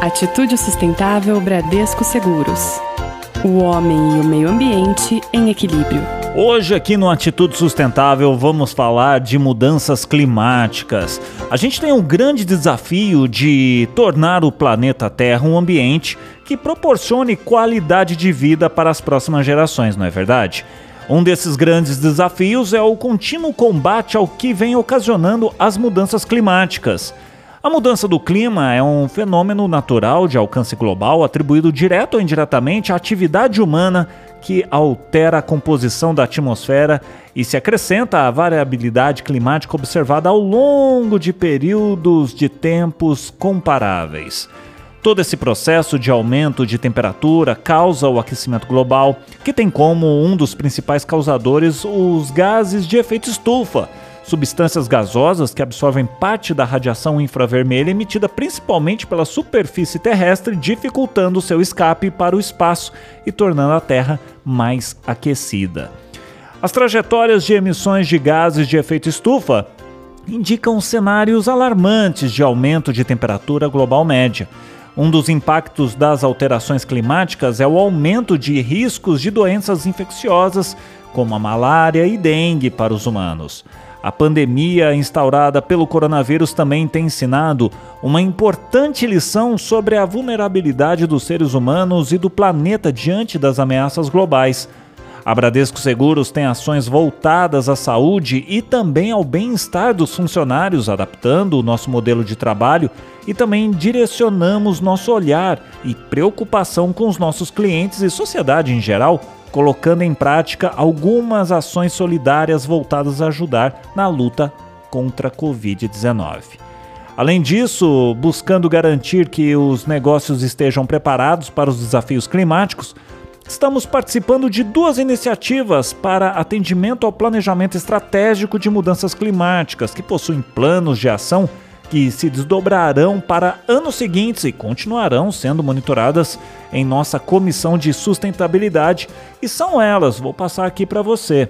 Atitude Sustentável Bradesco Seguros. O homem e o meio ambiente em equilíbrio. Hoje, aqui no Atitude Sustentável, vamos falar de mudanças climáticas. A gente tem um grande desafio de tornar o planeta Terra um ambiente que proporcione qualidade de vida para as próximas gerações, não é verdade? Um desses grandes desafios é o contínuo combate ao que vem ocasionando as mudanças climáticas. A mudança do clima é um fenômeno natural de alcance global atribuído direto ou indiretamente à atividade humana que altera a composição da atmosfera e se acrescenta à variabilidade climática observada ao longo de períodos de tempos comparáveis. Todo esse processo de aumento de temperatura causa o aquecimento global, que tem como um dos principais causadores os gases de efeito estufa substâncias gasosas que absorvem parte da radiação infravermelha emitida principalmente pela superfície terrestre, dificultando seu escape para o espaço e tornando a Terra mais aquecida. As trajetórias de emissões de gases de efeito estufa indicam cenários alarmantes de aumento de temperatura global média. Um dos impactos das alterações climáticas é o aumento de riscos de doenças infecciosas, como a malária e dengue, para os humanos. A pandemia instaurada pelo coronavírus também tem ensinado uma importante lição sobre a vulnerabilidade dos seres humanos e do planeta diante das ameaças globais. A Bradesco Seguros tem ações voltadas à saúde e também ao bem-estar dos funcionários, adaptando o nosso modelo de trabalho e também direcionamos nosso olhar e preocupação com os nossos clientes e sociedade em geral colocando em prática algumas ações solidárias voltadas a ajudar na luta contra a Covid-19. Além disso, buscando garantir que os negócios estejam preparados para os desafios climáticos, estamos participando de duas iniciativas para atendimento ao planejamento estratégico de mudanças climáticas, que possuem planos de ação que se desdobrarão para anos seguintes e continuarão sendo monitoradas em nossa comissão de sustentabilidade, e são elas, vou passar aqui para você.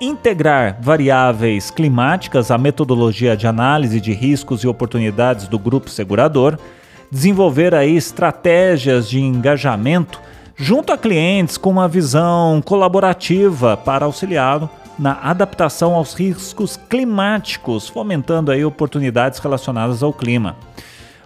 Integrar variáveis climáticas à metodologia de análise de riscos e oportunidades do grupo segurador, desenvolver aí estratégias de engajamento junto a clientes com uma visão colaborativa para auxiliá-lo na adaptação aos riscos climáticos, fomentando aí oportunidades relacionadas ao clima.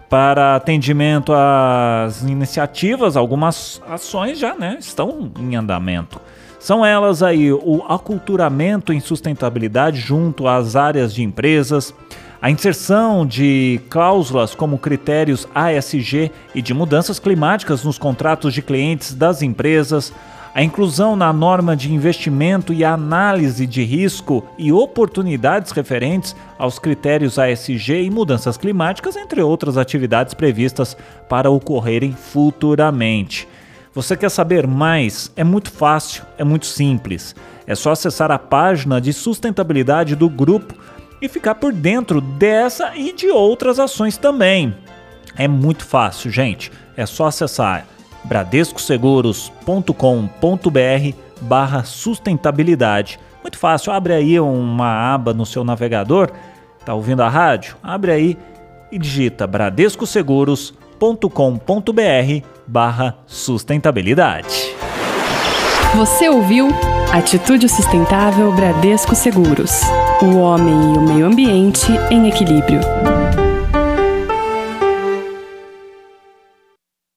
Para atendimento às iniciativas, algumas ações já né, estão em andamento. São elas aí o aculturamento em sustentabilidade junto às áreas de empresas, a inserção de cláusulas como critérios ASG e de mudanças climáticas nos contratos de clientes das empresas, a inclusão na norma de investimento e análise de risco e oportunidades referentes aos critérios ASG e mudanças climáticas, entre outras atividades previstas para ocorrerem futuramente. Você quer saber mais? É muito fácil, é muito simples. É só acessar a página de sustentabilidade do grupo e ficar por dentro dessa e de outras ações também. É muito fácil, gente. É só acessar bradescoseguros.com.br barra sustentabilidade. Muito fácil, abre aí uma aba no seu navegador, tá ouvindo a rádio? Abre aí e digita bradescoseguros.com.br barra sustentabilidade. Você ouviu Atitude Sustentável Bradesco Seguros. O homem e o meio ambiente em equilíbrio.